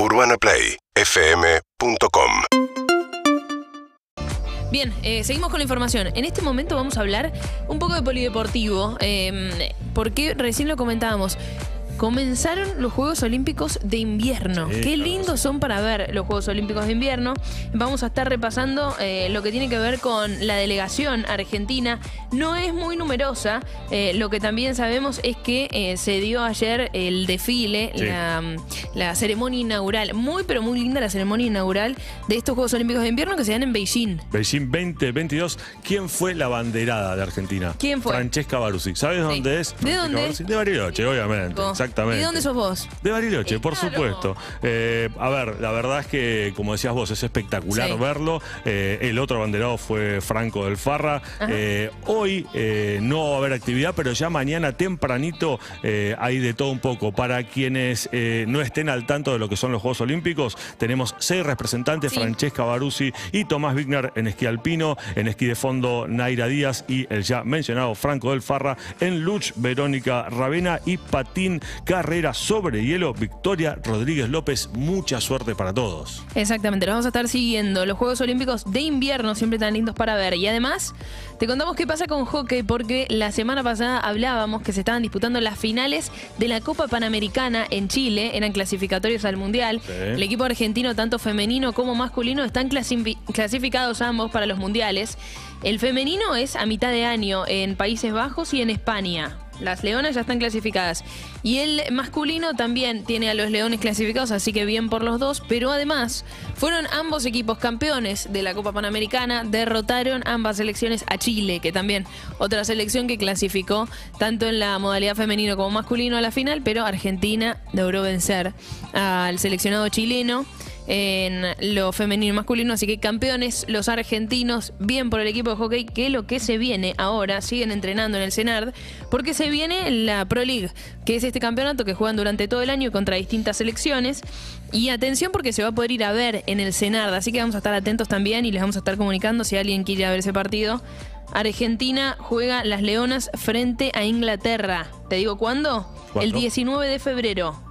UrbanaPlayFM.com Bien, eh, seguimos con la información. En este momento vamos a hablar un poco de polideportivo, eh, porque recién lo comentábamos. Comenzaron los Juegos Olímpicos de invierno. Sí, Qué claro, lindos son para ver los Juegos Olímpicos de invierno. Vamos a estar repasando eh, lo que tiene que ver con la delegación argentina. No es muy numerosa. eh, lo que también sabemos es que eh, se dio ayer el desfile, Sí. la, la ceremonia inaugural. Muy, pero muy linda la ceremonia inaugural de estos Juegos Olímpicos de invierno que se dan en Beijing. Beijing 2022. ¿Quién fue la banderada de Argentina? ¿Quién fue? Francesca Baruzzi. ¿Sabes dónde es? ¿De Francesca dónde? Baruzzi? De Bariloche, obviamente. Exactamente. ¿Y dónde sos vos? De Bariloche, por claro. supuesto. Eh, a ver, la verdad es que, como decías vos, es espectacular Sí. verlo. Eh, el otro abanderado fue Franco del Farra. Eh, hoy no va a haber actividad, pero ya mañana tempranito hay de todo un poco. Para quienes no estén al tanto de lo que son los Juegos Olímpicos, tenemos seis representantes, Sí. Francesca Baruzzi y Tomás Wigner en esquí alpino, en esquí de fondo Naira Díaz y el ya mencionado Franco del Farra, en luch Verónica Ravena y patín carrera sobre hielo Victoria Rodríguez López. Mucha suerte para todos. Exactamente, lo vamos a estar siguiendo. Los Juegos Olímpicos de invierno, siempre tan lindos para ver. Y además, te contamos qué pasa con hockey, porque la semana pasada hablábamos que se estaban disputando las finales de la Copa Panamericana en Chile, eran clasificatorios al Mundial. Sí. El equipo argentino, tanto femenino como masculino, están clasifi- clasificados ambos para los mundiales. El femenino es a mitad de año en Países Bajos y en España. Las leonas ya están clasificadas. Y el masculino también tiene a los leones clasificados, así que bien por los dos. Pero además, fueron ambos equipos campeones de la Copa Panamericana. Derrotaron ambas selecciones a Chile, que también otra selección que clasificó tanto en la modalidad femenino como masculino a la final. Pero Argentina logró vencer al seleccionado chileno en lo femenino y masculino, así que campeones los argentinos, bien por el equipo de hockey, que lo que se viene ahora, siguen entrenando en el CENARD, porque se viene la Pro League, que es este campeonato que juegan durante todo el año contra distintas selecciones, y atención porque se va a poder ir a ver en el CENARD, así que vamos a estar atentos también y les vamos a estar comunicando si alguien quiere ir a ver ese partido. Argentina juega las Leonas frente a Inglaterra. ¿Te digo cuándo? ¿Cuándo? El 19 de febrero.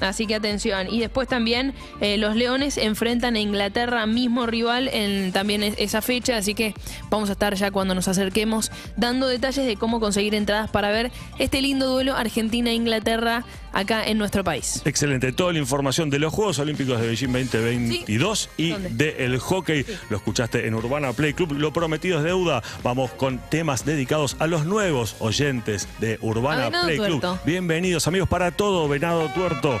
Así que atención. Y después también eh, los Leones enfrentan a Inglaterra, mismo rival, en también es- esa fecha. Así que vamos a estar ya cuando nos acerquemos dando detalles de cómo conseguir entradas para ver este lindo duelo Argentina-Inglaterra acá en nuestro país. Excelente. Toda la información de los Juegos Olímpicos de Beijing 2022 y del hockey lo escuchaste en Urbana Play Club. Lo prometido es deuda. Vamos con temas dedicados a los nuevos oyentes de Urbana Play Club. Tuerto. Bienvenidos amigos para todo, Venado Tuerto.